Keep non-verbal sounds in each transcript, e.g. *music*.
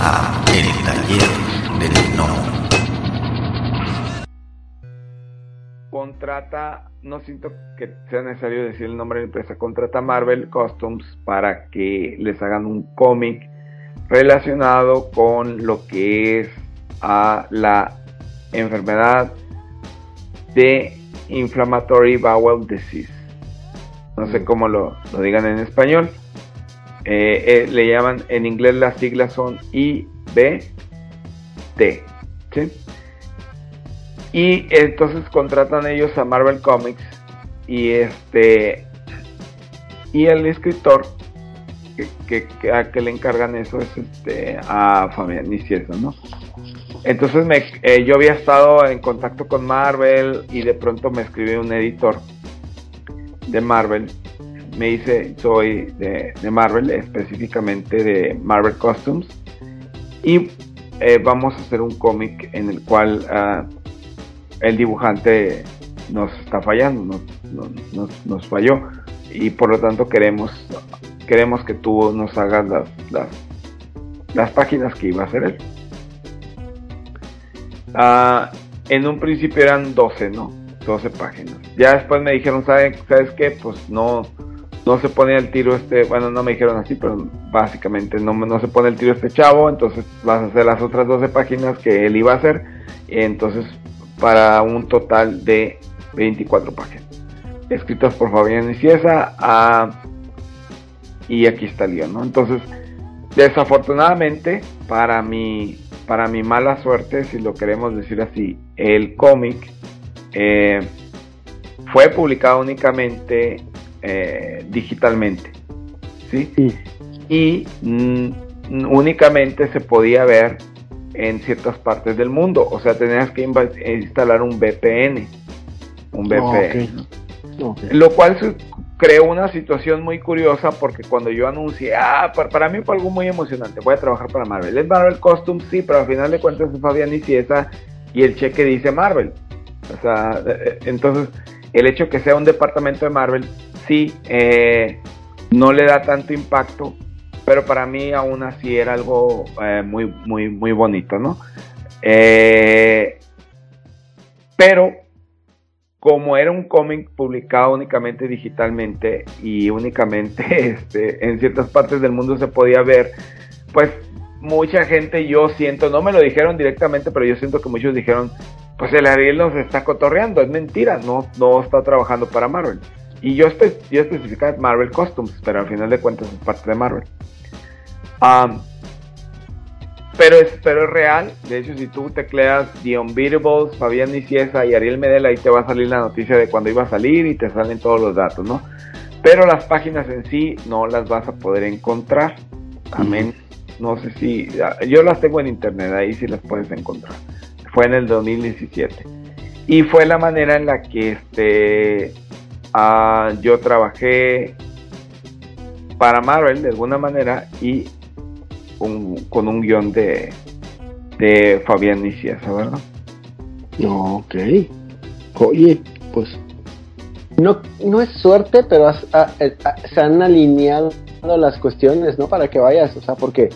a El Taller del. Contrata, no siento que sea necesario decir el nombre de la empresa, contrata Marvel Customs para que les hagan un cómic relacionado con lo que es a la enfermedad de Inflammatory Bowel Disease. No sé cómo lo, lo digan en español. Eh, eh, le llaman, en inglés las siglas son IBT. Y entonces contratan ellos a Marvel Comics y este y el escritor que, que, a que le encargan eso es este a Fabián Nicieza, ¿no? Entonces me, eh, yo había estado en contacto con Marvel y de pronto me escribió un editor de Marvel. Me dice, soy de, Marvel, específicamente de Marvel Costumes. Y eh, vamos a hacer un cómic en el cual ah, el dibujante nos está fallando, nos, nos, falló. Y por lo tanto queremos, queremos que tú nos hagas las, las, páginas que iba a hacer él. Ah, en un principio eran 12, ¿no? 12 páginas. Ya después me dijeron, ¿sabes, ¿sabes qué? Pues no, no se pone el tiro este, bueno, no me dijeron así, pero básicamente no, no se pone el tiro este chavo, entonces vas a hacer las otras 12 páginas que él iba a hacer, entonces para un total de 24 páginas. Escritas por Fabián Ciesa y aquí está el ¿no? Entonces, desafortunadamente, para mi, para mi mala suerte, si lo queremos decir así, el cómic eh, fue publicado únicamente eh, digitalmente. ¿sí? Y mm, únicamente se podía ver en ciertas partes del mundo. O sea, tenías que instalar un VPN. Un VPN. Lo cual creó una situación muy curiosa porque cuando yo anuncié, ah, para, mí fue algo muy emocionante, voy a trabajar para Marvel. Es Marvel Costumes, sí, pero al final de cuentas es Fabián y Ciesa y el cheque dice Marvel. O sea, eh, eh, entonces el hecho que sea un departamento de Marvel, eh, no le da tanto impacto, pero para mí aún así era algo muy, muy, muy bonito, ¿no? pero como era un cómic publicado únicamente digitalmente y únicamente *laughs* este, en ciertas partes del mundo se podía ver, pues mucha gente yo siento, no me lo dijeron directamente, pero yo siento que muchos dijeron, pues el Ariel nos está cotorreando, es mentira, no, no está trabajando para Marvel. Y yo, espe yo especificaba Marvel Costumes, pero al final de cuentas es parte de Marvel. pero, es, pero es real, de hecho si tú tecleas The Unbeatables, Fabián Niciesa y Ariel Medela, ahí te va a salir la noticia de cuando iba a salir y te salen todos los datos, ¿no? Pero las páginas en sí no las vas a poder encontrar. Amén. No sé si. Yo las tengo en internet, ahí sí las puedes encontrar fue en el 2017. Y fue la manera en la que este, ah, yo trabajé para Marvel de alguna manera y con un guion de, de Fabián Niciesa, ¿verdad? Ok. Oye, pues no, no es suerte, pero eh, se han alineado las cuestiones, ¿no? Para que vayas, o sea, porque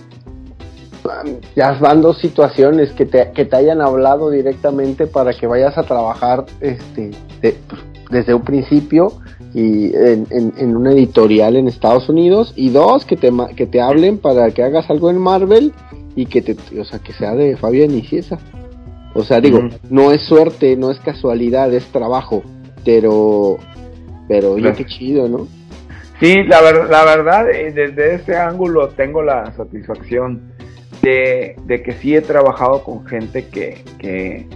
ya van dos situaciones que te, que te hayan hablado directamente para que vayas a trabajar este, desde un principio y en, en, una editorial en Estados Unidos. Y dos que te, que te hablen para que hagas algo en Marvel y que te o sea que sea de Fabián y Ciesa o sea digo no es suerte no es casualidad es trabajo pero pero oye qué chido no sí la, la verdad eh, desde ese ángulo tengo la satisfacción de, que sí he trabajado con gente que, que,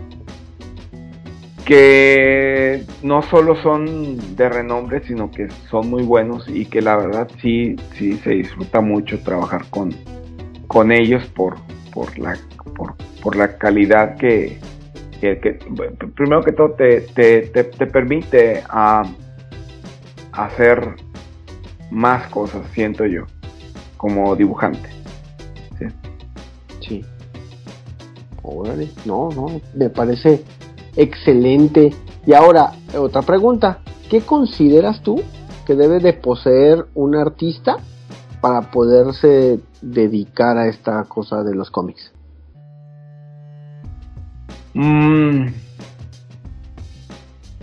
no solo son de renombre, sino que son muy buenos y que la verdad sí, sí se disfruta mucho trabajar con, con ellos por, por, la, por, la calidad que, primero que todo te, te, permite a, hacer más cosas, siento yo, como dibujante. no, no, me parece excelente. Y ahora, otra pregunta, ¿qué consideras tú que debe de poseer un artista para poderse dedicar a esta cosa de los cómics? Mm,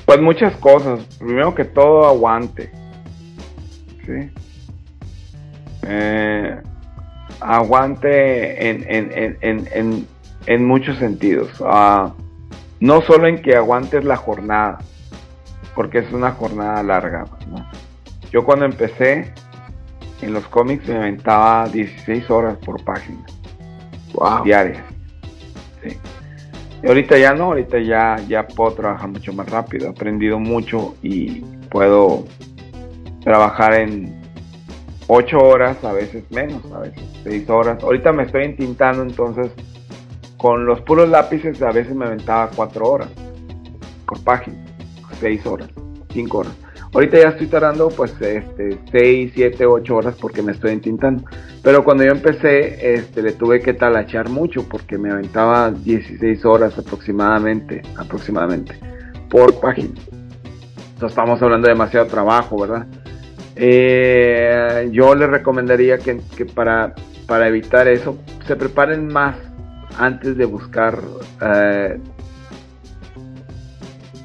pues muchas cosas. Primero que todo, aguante. ¿Sí? Eh, aguante en, en, en, en, muchos sentidos. Uh, no solo en que aguantes la jornada, porque es una jornada larga. ¿no? Yo cuando empecé en los cómics me aventaba 16 horas por página. Wow. Diarias. Sí. Y ahorita ya no, ahorita ya, ya puedo trabajar mucho más rápido. He aprendido mucho y puedo trabajar en 8 horas, a veces menos, a veces 6 horas. Ahorita me estoy entintando, entonces con los puros lápices a veces me aventaba 4 horas por página, 6 horas, 5 horas. Ahorita ya estoy tardando pues este 6, 7, 8 horas porque me estoy entintando. Pero cuando yo empecé, este le tuve que talachar mucho porque me aventaba 16 horas aproximadamente, aproximadamente por página. Entonces estamos hablando de demasiado trabajo, ¿verdad? Eh, yo les recomendaría que, que, para, para evitar eso se preparen más antes de buscar eh,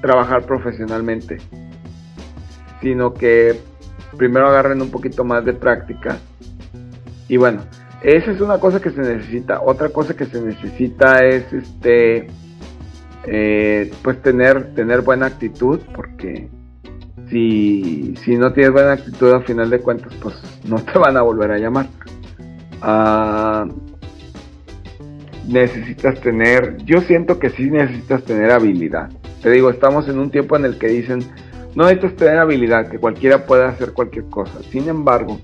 trabajar profesionalmente, sino que primero agarren un poquito más de práctica. Y bueno, esa es una cosa que se necesita. Otra cosa que se necesita es este, eh, pues tener, tener buena actitud, porque si, si no tienes buena actitud, al final de cuentas, pues no te van a volver a llamar. Uh, necesitas tener, yo siento que sí necesitas tener habilidad. Te digo, estamos en un tiempo en el que dicen, no necesitas tener habilidad, que cualquiera puede hacer cualquier cosa. Sin embargo,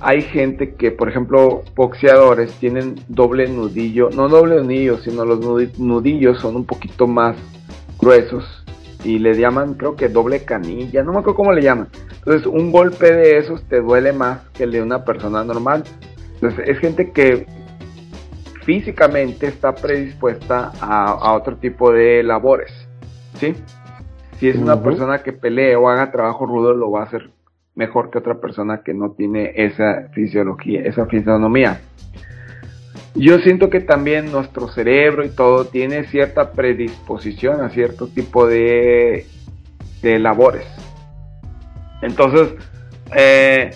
hay gente que, por ejemplo, boxeadores tienen doble nudillo, no doble nudillo, sino los nudillos son un poquito más gruesos y le llaman, creo que doble canilla, no me acuerdo cómo le llaman. Entonces, un golpe de esos te duele más que el de una persona normal. Entonces, es gente que físicamente está predispuesta a, a otro tipo de labores, ¿sí? Si es una uh -huh. persona que pelee o haga trabajo rudo, lo va a hacer mejor que otra persona que no tiene esa fisiología, esa fisionomía. Yo siento que también nuestro cerebro y todo tiene cierta predisposición a cierto tipo de, de labores. Entonces, eh,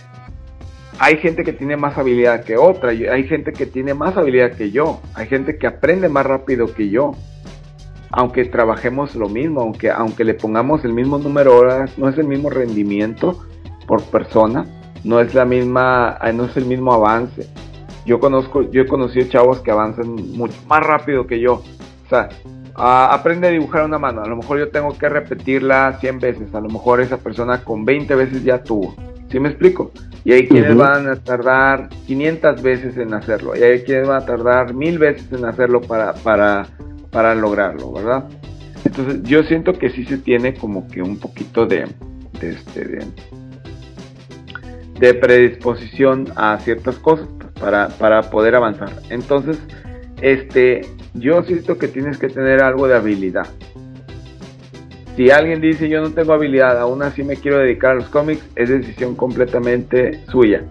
hay gente que tiene más habilidad que otra, hay gente que tiene más habilidad que yo, hay gente que aprende más rápido que yo. Aunque trabajemos lo mismo, aunque, aunque le pongamos el mismo número de horas, no es el mismo rendimiento por persona, no es la misma, no es el mismo avance. Yo conozco, yo he conocido chavos que avanzan mucho más rápido que yo. O sea, aprende a dibujar una mano. A lo mejor yo tengo que repetirla 100 veces. A lo mejor esa persona con 20 veces ya tuvo. ¿Sí me explico? Y hay quienes uh -huh. van a tardar 500 veces en hacerlo. Y hay quienes van a tardar mil veces en hacerlo para, para, para lograrlo, ¿verdad? Entonces yo siento que sí se tiene como que un poquito de, de, este, de, de predisposición a ciertas cosas pues, para, para poder avanzar. Entonces, este, yo siento que tienes que tener algo de habilidad. Si alguien dice yo no tengo habilidad, aún así me quiero dedicar a los cómics, es decisión completamente suya.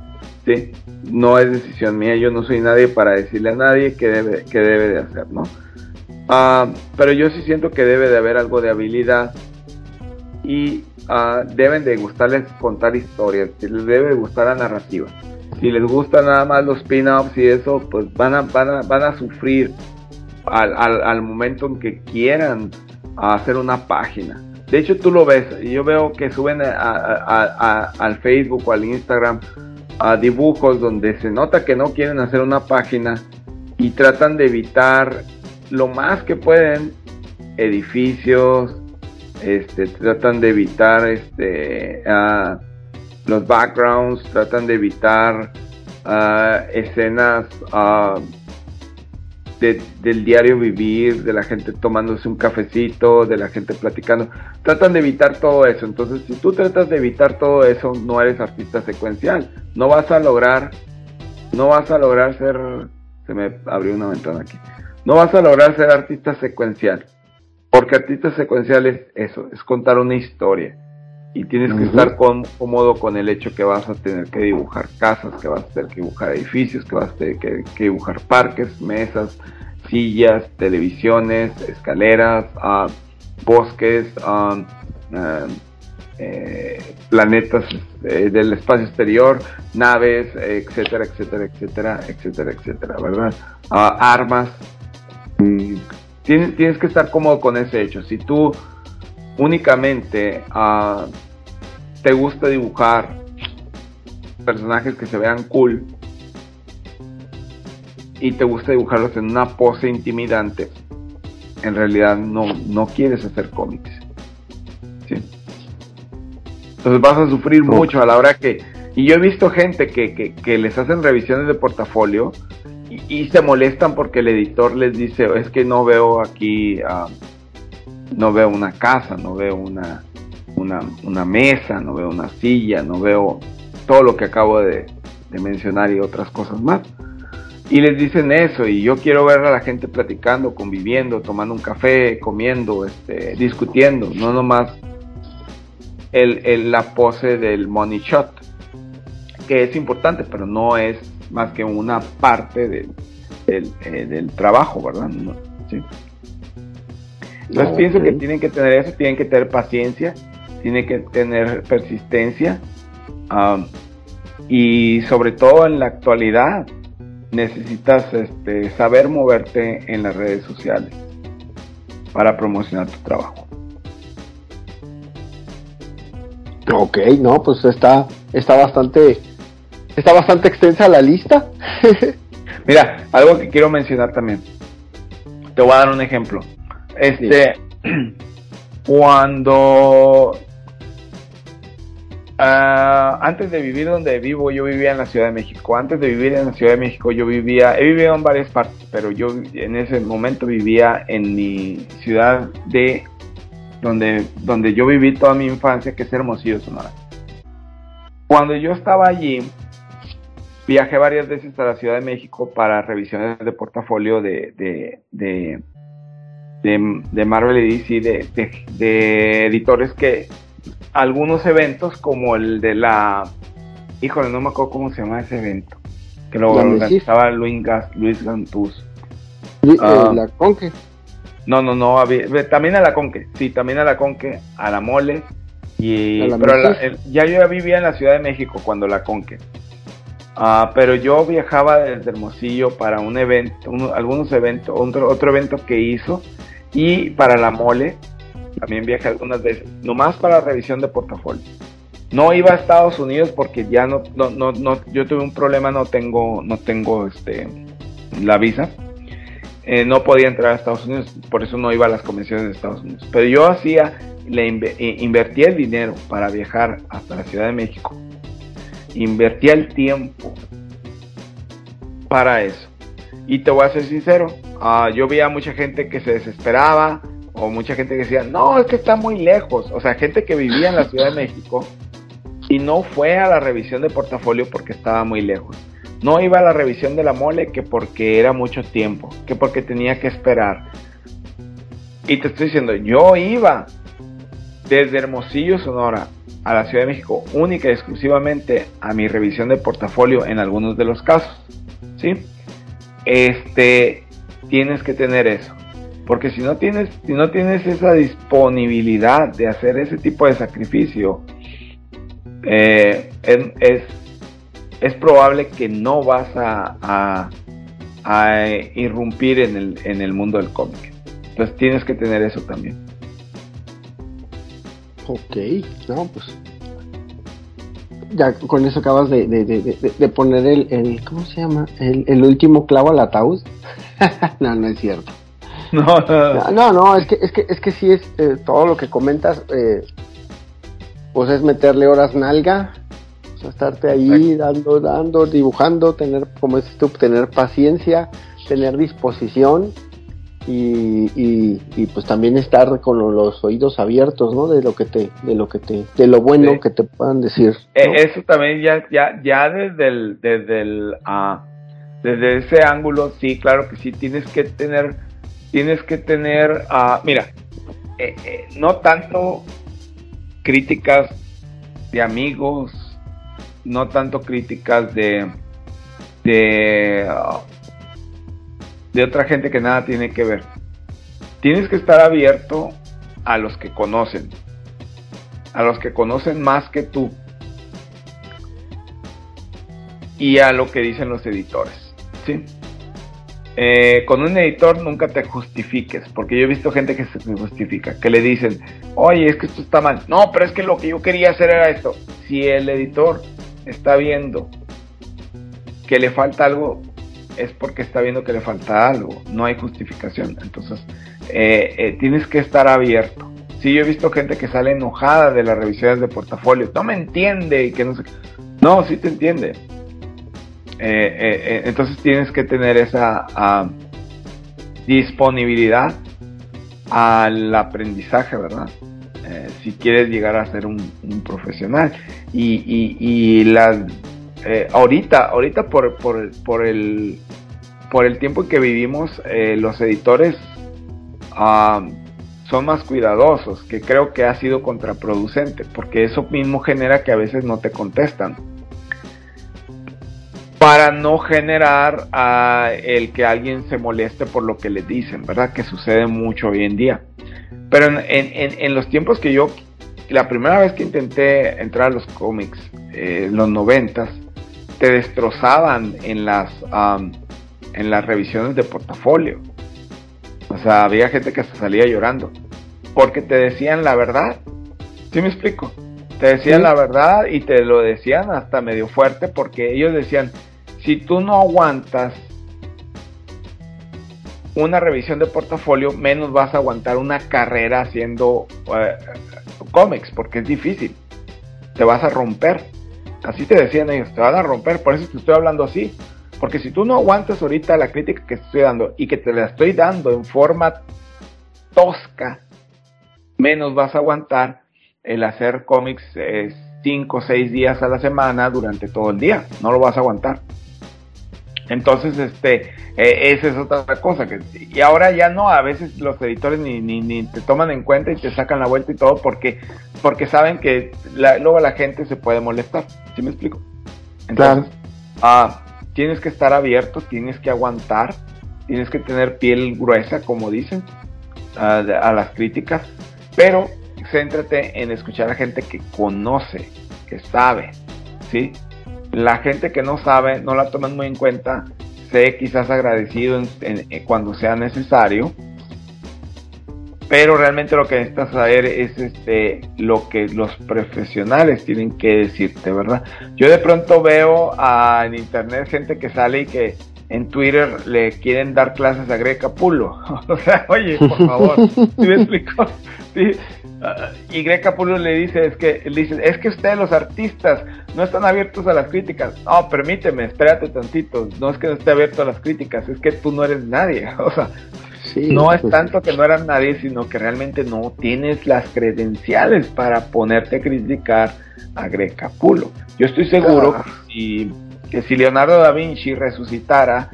¿sí? No es decisión mía, yo no soy nadie para decirle a nadie qué debe, qué debe de hacer, ¿no? Uh, pero yo sí siento que debe de haber algo de habilidad y uh, deben de gustarles contar historias, les debe de gustar la narrativa. Si les gusta nada más los pin-ups y eso, pues van a, van a, van a sufrir al, al, al momento en que quieran hacer una página. De hecho, tú lo ves, yo veo que suben a, a, a, al Facebook o al Instagram a dibujos donde se nota que no quieren hacer una página y tratan de evitar lo más que pueden edificios, este, tratan de evitar este, los backgrounds, tratan de evitar escenas uh, de, del diario vivir, de la gente tomándose un cafecito, de la gente platicando. Tratan de evitar todo eso. Entonces, si tú tratas de evitar todo eso, no eres artista secuencial. No vas a lograr, no vas a lograr ser. Se me abrió una ventana aquí. No vas a lograr ser artista secuencial. Porque artista secuencial es eso, es contar una historia. Y tienes que estar cómodo con el hecho que vas a tener que dibujar casas, que vas a tener que dibujar edificios, que vas a tener que, dibujar parques, mesas, sillas, televisiones, escaleras, ah, bosques, ah, ah, eh, planetas eh, del espacio exterior, naves, etcétera, etcétera, etcétera, etcétera, etcétera, ¿verdad? armas. Mm, tienes, tienes que estar cómodo con ese hecho. Si tú únicamente uh, te gusta dibujar personajes que se vean cool y te gusta dibujarlos en una pose intimidante, en realidad no, no quieres hacer cómics. Entonces vas a sufrir mucho a la hora que... Y yo he visto gente que, que, les hacen revisiones de portafolio y, se molestan porque el editor les dice, es que no veo aquí... Uh, no veo una casa, no veo una, una, mesa, no veo una silla, no veo todo lo que acabo de, mencionar y otras cosas más. Y les dicen eso y yo quiero ver a la gente platicando, conviviendo, tomando un café, comiendo, este, discutiendo, no nomás el, la pose del money shot, que es importante, pero no es más que una parte del, del, eh, trabajo, ¿verdad? ¿Sí? Entonces pienso que tienen que tener eso, tienen que tener paciencia, tienen que tener persistencia y sobre todo en la actualidad necesitas este, saber moverte en las redes sociales para promocionar tu trabajo. Ok, no, pues está, está bastante, está bastante extensa la lista. *laughs* Mira, algo que quiero mencionar también. Te voy a dar un ejemplo. Este, *clears throat* cuando ah, antes de vivir donde vivo, yo vivía en la Ciudad de México. Antes de vivir en la Ciudad de México, yo vivía, he vivido en varias partes, pero yo en ese momento vivía en mi ciudad de donde, donde yo viví toda mi infancia, que es Hermosillo, Sonora. Cuando yo estaba allí, viajé varias veces a la Ciudad de México para revisiones de portafolio de, de de, Marvel y DC, de, editores que algunos eventos como el de la... Híjole, no me acuerdo cómo se llama ese evento. Que lo organizaba Luis, Luis Gantuz. Ah. la Conque. No, no, no, también a la Conque, sí, también a la Conque, a la Mole, y, pero ya yo ya vivía en la Ciudad de México cuando la Conque. Ah, pero yo viajaba desde Hermosillo para un evento, algunos eventos, otro, otro evento que hizo y para la mole, también viajé algunas veces, nomás para revisión de portafolio. No iba a Estados Unidos porque ya no, no, no, yo tuve un problema, no tengo, no tengo este, la visa. Eh, no podía entrar a Estados Unidos, por eso no iba a las convenciones de Estados Unidos. Pero yo hacía, le invertía el dinero para viajar hasta la Ciudad de México. Invertía el tiempo para eso. Y te voy a ser sincero, uh, yo veía mucha gente que se desesperaba o mucha gente que decía, no, es que está muy lejos. O sea, gente que vivía en la Ciudad de México y no fue a la revisión de portafolio porque estaba muy lejos. No iba a la revisión de la mole que porque era mucho tiempo, que porque tenía que esperar. Y te estoy diciendo, yo iba desde Hermosillo, Sonora, a la Ciudad de México, única y exclusivamente a mi revisión de portafolio en algunos de los casos. ¿Sí? Este, tienes que tener eso. Porque si no tienes, si no tienes esa disponibilidad de hacer ese tipo de sacrificio, eh, es, es, probable que no vas a, a, irrumpir en el, en el mundo del cómic. Entonces tienes que tener eso también. Ok, no, pues ya con eso acabas de, de, poner el, el, ¿cómo se llama? El, el último clavo al ataúd. *laughs* no, no es cierto. No, no, no, es que, es que, es que sí es eh, todo lo que comentas, eh, pues es meterle horas nalga, o sea, estarte ahí dando, dando, dibujando, tener, como dices tú, tener paciencia, tener disposición y, y, pues también estar con los oídos abiertos, ¿no? De lo que te, de lo que te, de lo bueno que te puedan decir. Eh, eso también ya, ya, ya desde el, desde el, ah, desde ese ángulo, sí, claro que sí, tienes que tener, tienes que tener, ah, mira, eh, eh, no tanto críticas de amigos, no tanto críticas de de, de otra gente que nada tiene que ver. Tienes que estar abierto a los que conocen, a los que conocen más que tú y a lo que dicen los editores. ¿sí? Eh, con un editor nunca te justifiques, porque yo he visto gente que se justifica, que le dicen, oye, es que esto está mal. No, pero es que lo que yo quería hacer era esto. Si el editor está viendo que le falta algo, es porque está viendo que le falta algo, no hay justificación. Entonces, eh, eh, tienes que estar abierto. Sí, yo he visto gente que sale enojada de las revisiones de portafolio, no me entiende y que no sé. No, sí te entiende. Eh, entonces tienes que tener esa ah, disponibilidad al aprendizaje, ¿verdad? si quieres llegar a ser un, profesional. Y, y, y la eh, ahorita, ahorita por, por, el, por el tiempo en que vivimos, eh, los editores son más cuidadosos, que creo que ha sido contraproducente, porque eso mismo genera que a veces no te contestan. Para no generar el que alguien se moleste por lo que le dicen, ¿verdad? Que sucede mucho hoy en día. Pero en, en, los tiempos que yo, la primera vez que intenté entrar a los cómics, eh, los noventas, te destrozaban en las, en las revisiones de portafolio. O sea, había gente que se salía llorando. Porque te decían la verdad. ¿Sí me explico? Te decían la verdad y te lo decían hasta medio fuerte porque ellos decían, si tú no aguantas una revisión de portafolio, menos vas a aguantar una carrera haciendo eh, cómics, porque es difícil. Te vas a romper. Así te decían ellos, te van a romper, por eso te estoy hablando así. Porque si tú no aguantas ahorita la crítica que estoy dando y que te la estoy dando en forma tosca, menos vas a aguantar el hacer cómics 5 o 6 días a la semana durante todo el día. No lo vas a aguantar. Entonces, este, e, esa es otra cosa. Que, y ahora ya no, a veces los editores ni, ni, te toman en cuenta y te sacan la vuelta y todo porque, porque saben que luego la gente se puede molestar. ¿Sí me explico? Entonces, ah, tienes que estar abierto, tienes que aguantar, tienes que tener piel gruesa, como dicen, a, a las críticas, pero céntrate en escuchar a gente que conoce, que sabe, ¿sí? La gente que no sabe no la toman muy en cuenta. Sé quizás agradecido en, cuando sea necesario. Pero realmente lo que necesitas saber es este, lo que los profesionales tienen que decirte, ¿verdad? Yo de pronto veo en internet gente que sale y que en Twitter le quieren dar clases a Greca Pulo. *laughs* o sea, oye, por favor, *laughs* ¿sí me explico? Sí, y Greg Capullo le dice, es que, le dice, es que ustedes los artistas no están abiertos a las críticas. No, permíteme, espérate tantito. No es que no esté abierto a las críticas, es que tú no eres nadie. *laughs* O sea, no es pues tanto que no eras nadie, sino que realmente no tienes las credenciales para ponerte a criticar a Greg Capullo. Yo estoy seguro que si Leonardo da Vinci resucitara,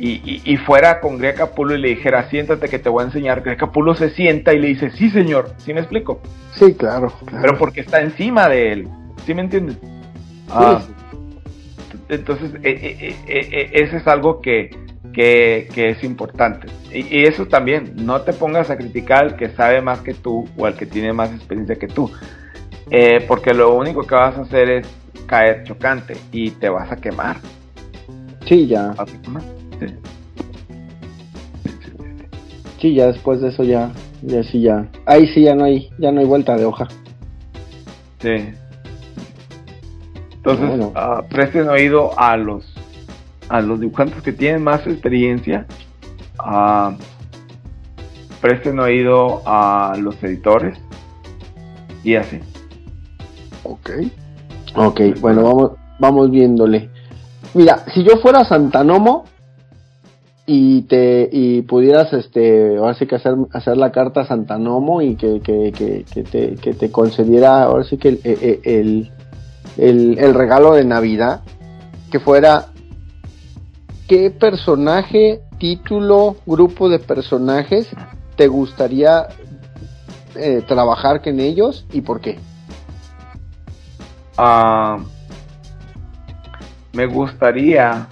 y, fuera con Greg Capullo y le dijera, siéntate que te voy a enseñar, Greg Capullo se sienta y le dice, sí señor, ¿sí me explico? Sí, claro. Pero porque está encima de él, ¿sí me entiendes? Ah, entonces, e, e, e, ese es algo que, que, es importante. Y, eso también, no te pongas a criticar al que sabe más que tú o al que tiene más experiencia que tú, eh, porque lo único que vas a hacer es caer chocante y te vas a quemar. Sí, ya. Sí. ya después de eso ya, ya sí ya. Ahí sí ya no hay, ya no hay vuelta de hoja. Sí. Entonces, ah, presten oído a los a los dibujantes que tienen más experiencia. Uh, presten oído a los editores. Y así. Ok. Ok, bueno, vamos, vamos viéndole. Mira, si yo fuera Santanomo, y te y pudieras este ahora sí que hacer hacer la carta a Santanomo y que, que, que, te, que te concediera ahora sí que el, el, el, el, regalo de Navidad que fuera qué personaje título grupo de personajes te gustaría eh, trabajar con ellos y por qué Ah, me gustaría,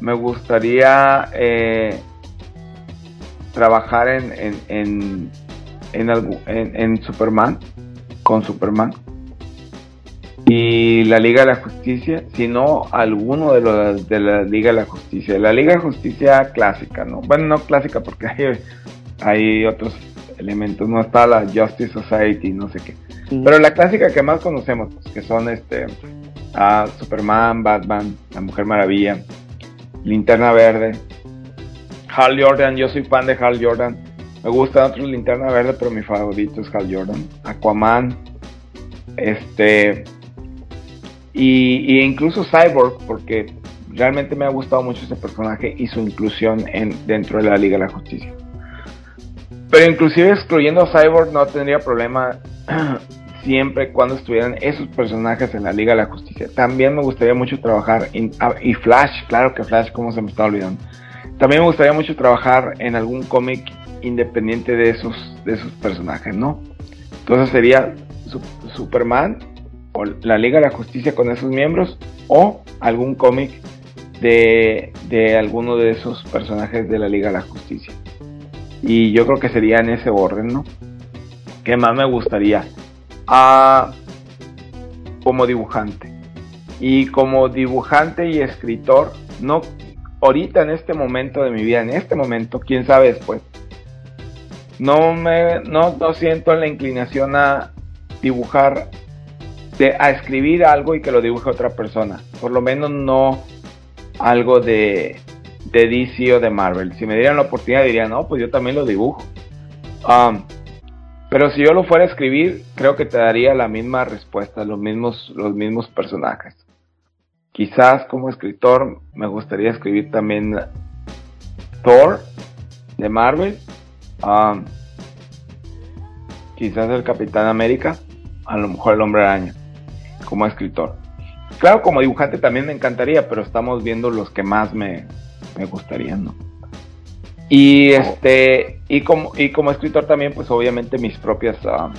me gustaría eh, trabajar en, en, en, en, en Superman, con Superman y la Liga de la Justicia, sino alguno de los de la Liga de la Justicia. La Liga de Justicia clásica, ¿no? Bueno, no clásica porque *laughs* hay, hay otros elementos, no está la Justice Society, no sé qué. Pero la clásica que más conocemos, pues, que son este Superman, Batman, La Mujer Maravilla, Linterna Verde, Hal Jordan, yo soy fan de Hal Jordan. Me gustan otros Linterna Verde, pero mi favorito es Hal Jordan. Aquaman, este y, incluso Cyborg, porque realmente me ha gustado mucho ese personaje y su inclusión en, dentro de la Liga de la Justicia. Pero inclusive excluyendo Cyborg no tendría problema *clears throat* siempre cuando estuvieran esos personajes en la Liga de la Justicia. También me gustaría mucho trabajar en, ah, y Flash, claro que Flash, como se me está olvidando. También me gustaría mucho trabajar en algún cómic independiente de esos, de esos personajes, ¿no? Entonces sería Superman o la Liga de la Justicia con esos miembros o algún cómic de, de alguno de esos personajes de la Liga de la Justicia. Y yo creo que sería en ese orden, ¿no? ¿Qué más me gustaría? Ah, como dibujante. Y como dibujante y escritor, no ahorita en este momento de mi vida, en este momento, quién sabe después. No me no, no siento la inclinación a dibujar a escribir algo y que lo dibuje otra persona. Por lo menos no algo de, de DC o de Marvel. Si me dieran la oportunidad diría, no, pues yo también lo dibujo. Um, pero si yo lo fuera a escribir, creo que te daría la misma respuesta, los mismos, los mismos personajes. Quizás como escritor me gustaría escribir también Thor de Marvel. Um, quizás el Capitán América. A lo mejor el Hombre Araña como escritor. Claro, como dibujante también me encantaría, pero estamos viendo los que más me, me gustarían, ¿no? Y este, y como, y como escritor también, pues obviamente mis propias uh,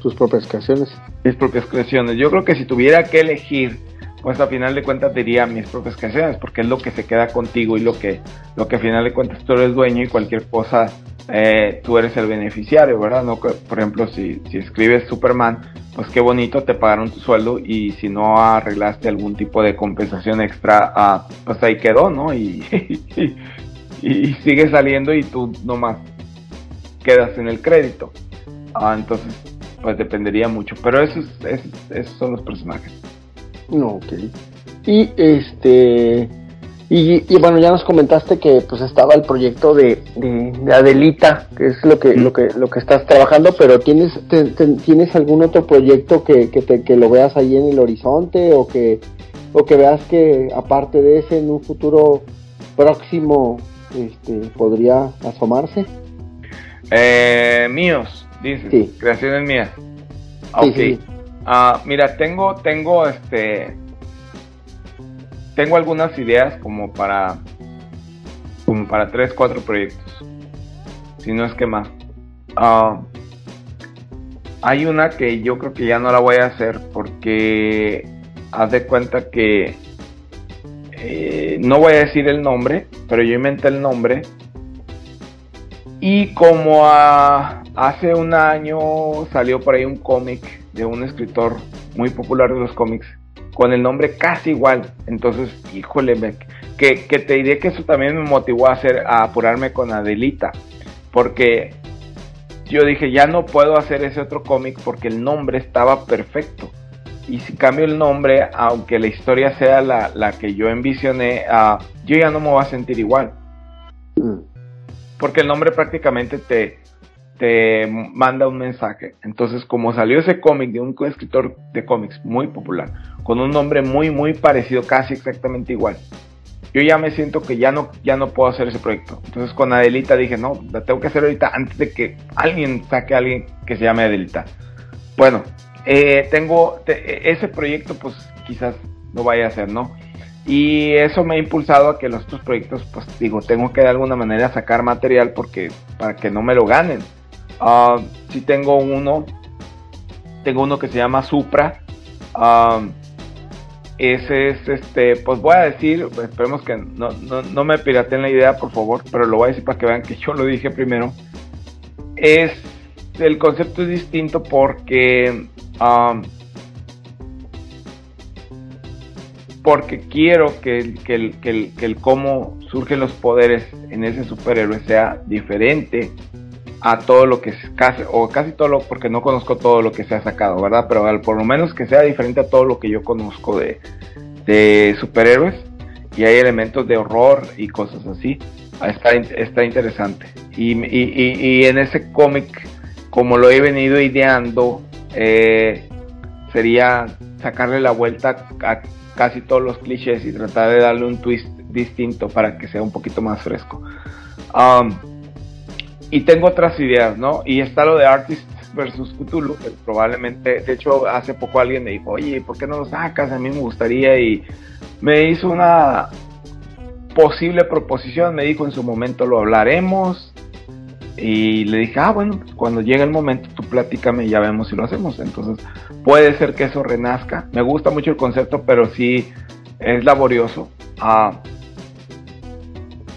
sus propias creaciones. Mis propias creaciones. Yo creo que si tuviera que elegir, pues a final de cuentas diría mis propias creaciones, porque es lo que se queda contigo y lo que, lo que a final de cuentas tú eres dueño y cualquier cosa eh, tú eres el beneficiario, ¿verdad? No, por ejemplo, si, si escribes Superman, pues qué bonito, te pagaron tu sueldo y si no arreglaste algún tipo de compensación extra, ah, pues ahí quedó, ¿no? Y, *laughs* y, sigue saliendo y tú nomás quedas en el crédito. Ah, entonces, pues dependería mucho. Pero esos, esos, son los personajes. No, ok. Y este y, bueno, ya nos comentaste que pues estaba el proyecto de, Adelita, que es lo que, lo que lo que estás trabajando, pero ¿tienes tienes algún otro proyecto que, que, te, que lo veas ahí en el horizonte o que o que veas que aparte de ese en un futuro próximo este, podría asomarse? Eh, míos, dices, creaciones mías. Sí, ah, mira, tengo tengo este tengo algunas ideas como para como para tres, cuatro proyectos. Si no es que más. Ah, hay una que yo creo que ya no la voy a hacer porque haz de cuenta que eh, no voy a decir el nombre, pero yo inventé el nombre. Y como hace un año salió por ahí un cómic de un escritor muy popular de los cómics con el nombre casi igual. Entonces, híjole, que, que, te diré que eso también me motivó a, hacer, a apurarme con Adelita. Porque yo dije, ya no puedo hacer ese otro cómic porque el nombre estaba perfecto. Y si cambio el nombre, aunque la historia sea la, la que yo envisioné, uh, yo ya no me voy a sentir igual. Mm. Porque el nombre prácticamente te, te manda un mensaje. Entonces, como salió ese cómic de un escritor de cómics muy popular, con un nombre muy, muy parecido, casi exactamente igual, yo ya me siento que ya no, ya no puedo hacer ese proyecto. Entonces, con Adelita dije, no, la tengo que hacer ahorita antes de que alguien saque a alguien que se llame Adelita. Bueno, eh, tengo ese proyecto, pues quizás no vaya a ser, ¿no? Y eso me ha impulsado a que los otros proyectos, pues digo, tengo que de alguna manera sacar material porque para que no me lo ganen. Uh, si tengo uno Tengo uno que se llama Supra. ese es, este, pues voy a decir, esperemos que no, no, me pirateen la idea, por favor, pero lo voy a decir para que vean que yo lo dije primero. Es, el concepto es distinto porque porque quiero que el, cómo surgen los poderes en ese superhéroe sea diferente a todo lo que es casi, o casi todo lo, porque no conozco todo lo que se ha sacado, ¿verdad? Pero por lo menos que sea diferente a todo lo que yo conozco de, superhéroes y hay elementos de horror y cosas así. Está, interesante. Y, en ese cómic, como lo he venido ideando, eh, sería sacarle la vuelta a casi todos los clichés y tratar de darle un twist distinto para que sea un poquito más fresco. Um, y tengo otras ideas, ¿no? Y está lo de Artist versus Cthulhu, que probablemente, de hecho, hace poco alguien me dijo, oye, ¿por qué no lo sacas? A mí me gustaría y me hizo una posible proposición, me dijo en su momento lo hablaremos y le dije, ah, bueno, pues cuando llegue el momento tú platícame y ya vemos si lo hacemos. Entonces puede ser que eso renazca. Me gusta mucho el concepto, pero sí es laborioso. Ah,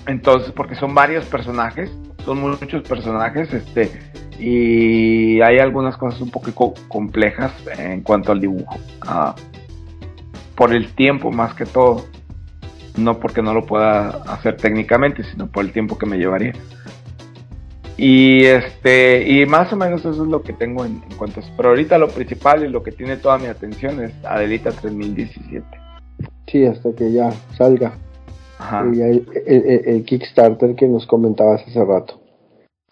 entonces, porque son varios personajes, son muchos personajes, este, y hay algunas cosas un poco complejas en cuanto al dibujo. Ah, por el tiempo más que todo. No porque no lo pueda hacer técnicamente, sino por el tiempo que me llevaría. Y este, y más o menos eso es lo que tengo en, cuanto a eso. Pero ahorita lo principal y lo que tiene toda mi atención es Adelita 3017. Sí, hasta que ya salga. Ajá. Y el, Kickstarter que nos comentabas hace rato.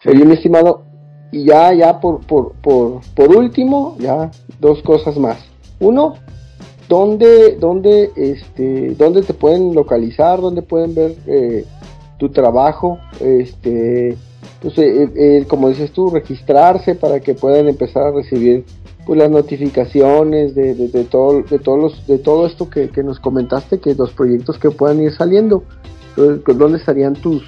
Oye, mi estimado, y ya, ya por, por, por, por último, ya dos cosas más. Uno, ¿dónde, dónde, este, dónde te pueden localizar? ¿Dónde pueden ver eh, tu trabajo? Este, pues, eh, eh, como dices tú, registrarse para que puedan empezar a recibir pues las notificaciones de, de, todo de todos los, de todo esto que, nos comentaste que los proyectos que puedan ir saliendo. Entonces, pues, dónde estarían tus,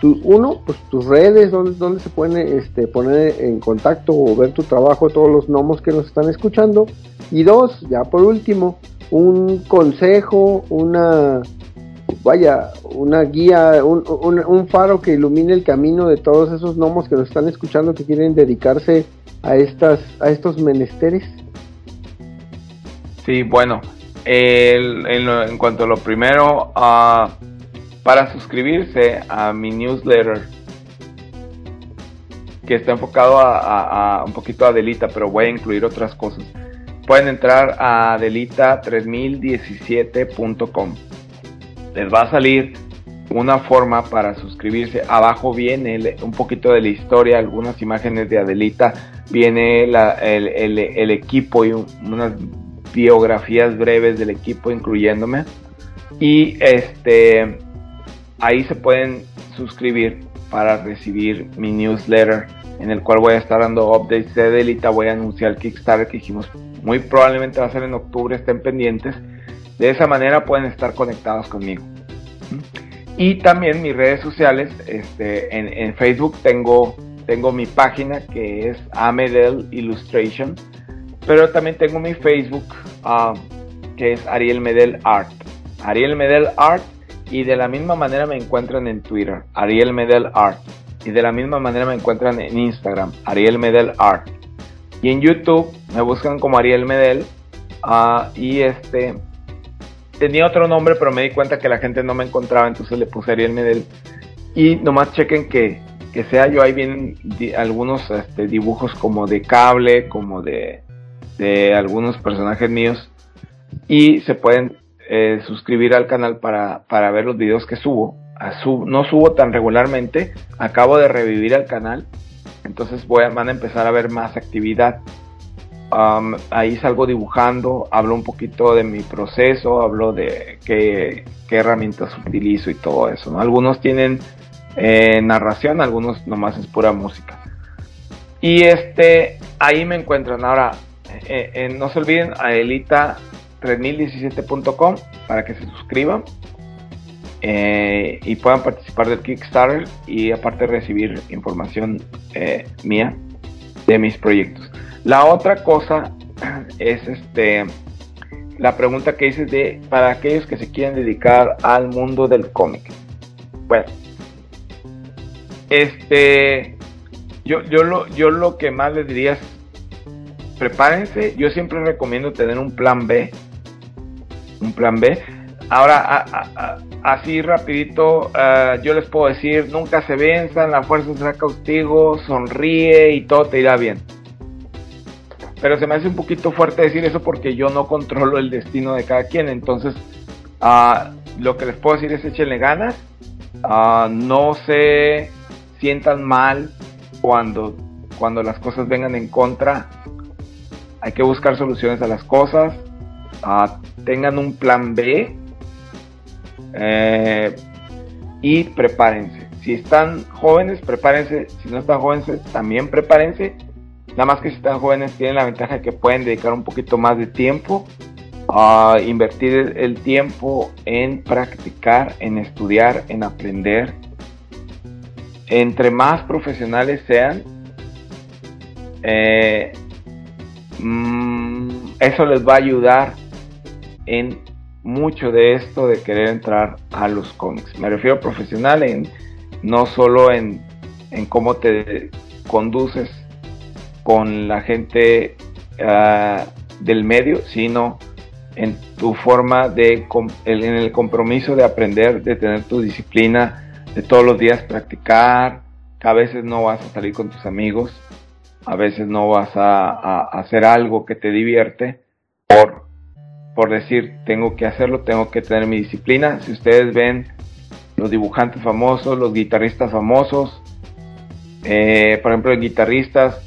tus uno pues tus redes dónde, dónde se pueden este, poner en contacto o ver tu trabajo todos los gnomos que nos están escuchando y dos ya por último un consejo una vaya, una guía, un, faro que ilumine el camino de todos esos gnomos que nos están escuchando que quieren dedicarse a estas, a estos menesteres? Sí, bueno, en, cuanto a lo primero, uh, para suscribirse a mi newsletter, que está enfocado a, a, un poquito a Delita, pero voy a incluir otras cosas. Pueden entrar a delita3017.com les va a salir una forma para suscribirse. Abajo viene un poquito de la historia, algunas imágenes de Adelita, viene el, equipo y unas biografías breves del equipo incluyéndome. Y este ahí se pueden suscribir para recibir mi newsletter en el cual voy a estar dando updates de Adelita, voy a anunciar el Kickstarter que dijimos muy probablemente va a ser en octubre, estén pendientes de esa manera pueden estar conectados conmigo. Y también mis redes sociales, este, en, Facebook tengo, tengo mi página que es Amedel Illustration, pero también tengo mi Facebook ah, que es Ariel Medel Art. Ariel Medel Art y de la misma manera me encuentran en Twitter, Ariel Medel Art. Y de la misma manera me encuentran en Instagram, Ariel Medel Art. Y en YouTube me buscan como Ariel Medel. Ah, y este tenía otro nombre, pero me di cuenta que la gente no me encontraba, entonces le puse Ariel Medel. Y nomás chequen que, que sea yo, ahí vienen algunos este, dibujos como de cable, como de, de algunos personajes míos. Y se pueden eh, suscribir al canal para, para, ver los videos que subo. no subo tan regularmente, acabo de revivir el canal, entonces voy a, van a empezar a ver más actividad ahí salgo dibujando, hablo un poquito de mi proceso, hablo de qué, herramientas utilizo y todo eso. Algunos tienen eh, narración, algunos nomás es pura música. Y este, ahí me encuentran. Ahora, eh, eh, no se olviden a elita3017.com para que se suscriban y puedan participar del Kickstarter y aparte recibir información mía de mis proyectos. La otra cosa es este la pregunta que dices de para aquellos que se quieren dedicar al mundo del cómic. Bueno, este yo, yo lo yo lo que más les diría es prepárense. Yo siempre recomiendo tener un plan B. Un plan B. Ahora, así rapidito, eh, yo les puedo decir, nunca se venzan, la fuerza será cautigo, sonríe y todo te irá bien. Pero se me hace un poquito fuerte decir eso porque yo no controlo el destino de cada quien. Entonces, ah, lo que les puedo decir es échenle ganas. Ah, no se sientan mal cuando, cuando las cosas vengan en contra. Hay que buscar soluciones a las cosas. Ah, tengan un plan B. Eh, y prepárense. Si están jóvenes, prepárense. Si no están jóvenes, también prepárense Nada más que si están jóvenes tienen la ventaja de que pueden dedicar un poquito más de tiempo a invertir el tiempo en practicar, en estudiar, en aprender. Entre más profesionales sean, eh, mm, eso les va a ayudar en mucho de esto de querer entrar a los cómics. Me refiero a profesional en no solo en, en cómo te conduces con la gente ah, del medio, sino en tu forma de, en el compromiso de aprender, de tener tu disciplina, de todos los días practicar, a veces no vas a salir con tus amigos, a veces no vas a, hacer algo que te divierte por, por decir, tengo que hacerlo, tengo que tener mi disciplina. Si ustedes ven los dibujantes famosos, los guitarristas famosos, eh, por ejemplo, guitarristas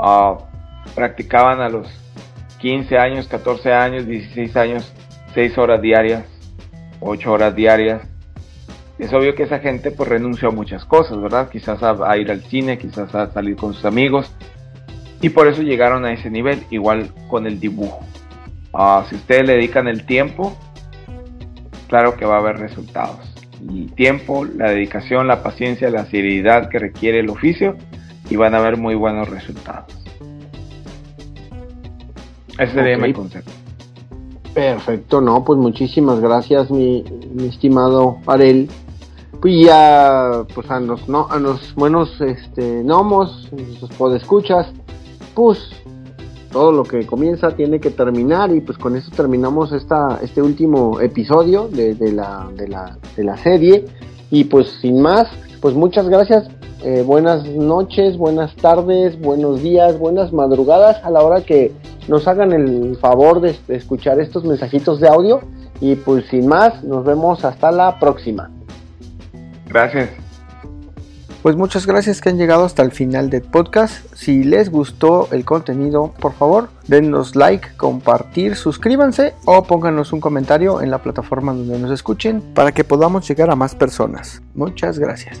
Ah, practicaban a los 15 años, 14 años, 16 años, 6 horas diarias, 8 horas diarias. Es obvio que esa gente pues renunció a muchas cosas, ¿verdad? Quizás a, ir al cine, quizás a salir con sus amigos. Y por eso llegaron a ese nivel, igual con el dibujo. Ah, si ustedes le dedican el tiempo, claro que va a haber resultados. El tiempo, la dedicación, la paciencia, la seriedad que requiere el oficio, y van a haber muy buenos resultados. Ese sería mi consejo. Perfecto, no, pues muchísimas gracias, mi, estimado Arel. Pues ya, pues a los, no, a los buenos este, gnomos, los podescuchas, pues todo lo que comienza tiene que terminar y pues con eso terminamos esta, este último episodio de, la, de, la, de la serie. Y pues sin más, pues muchas gracias eh, buenas noches, buenas tardes, buenos días, buenas madrugadas a la hora que nos hagan el favor de, escuchar estos mensajitos de audio. Y pues sin más, nos vemos hasta la próxima. Gracias. Pues muchas gracias que han llegado hasta el final del podcast. Si les gustó el contenido, por favor, denos like, compartir, suscríbanse o pónganos un comentario en la plataforma donde nos escuchen para que podamos llegar a más personas. Muchas gracias.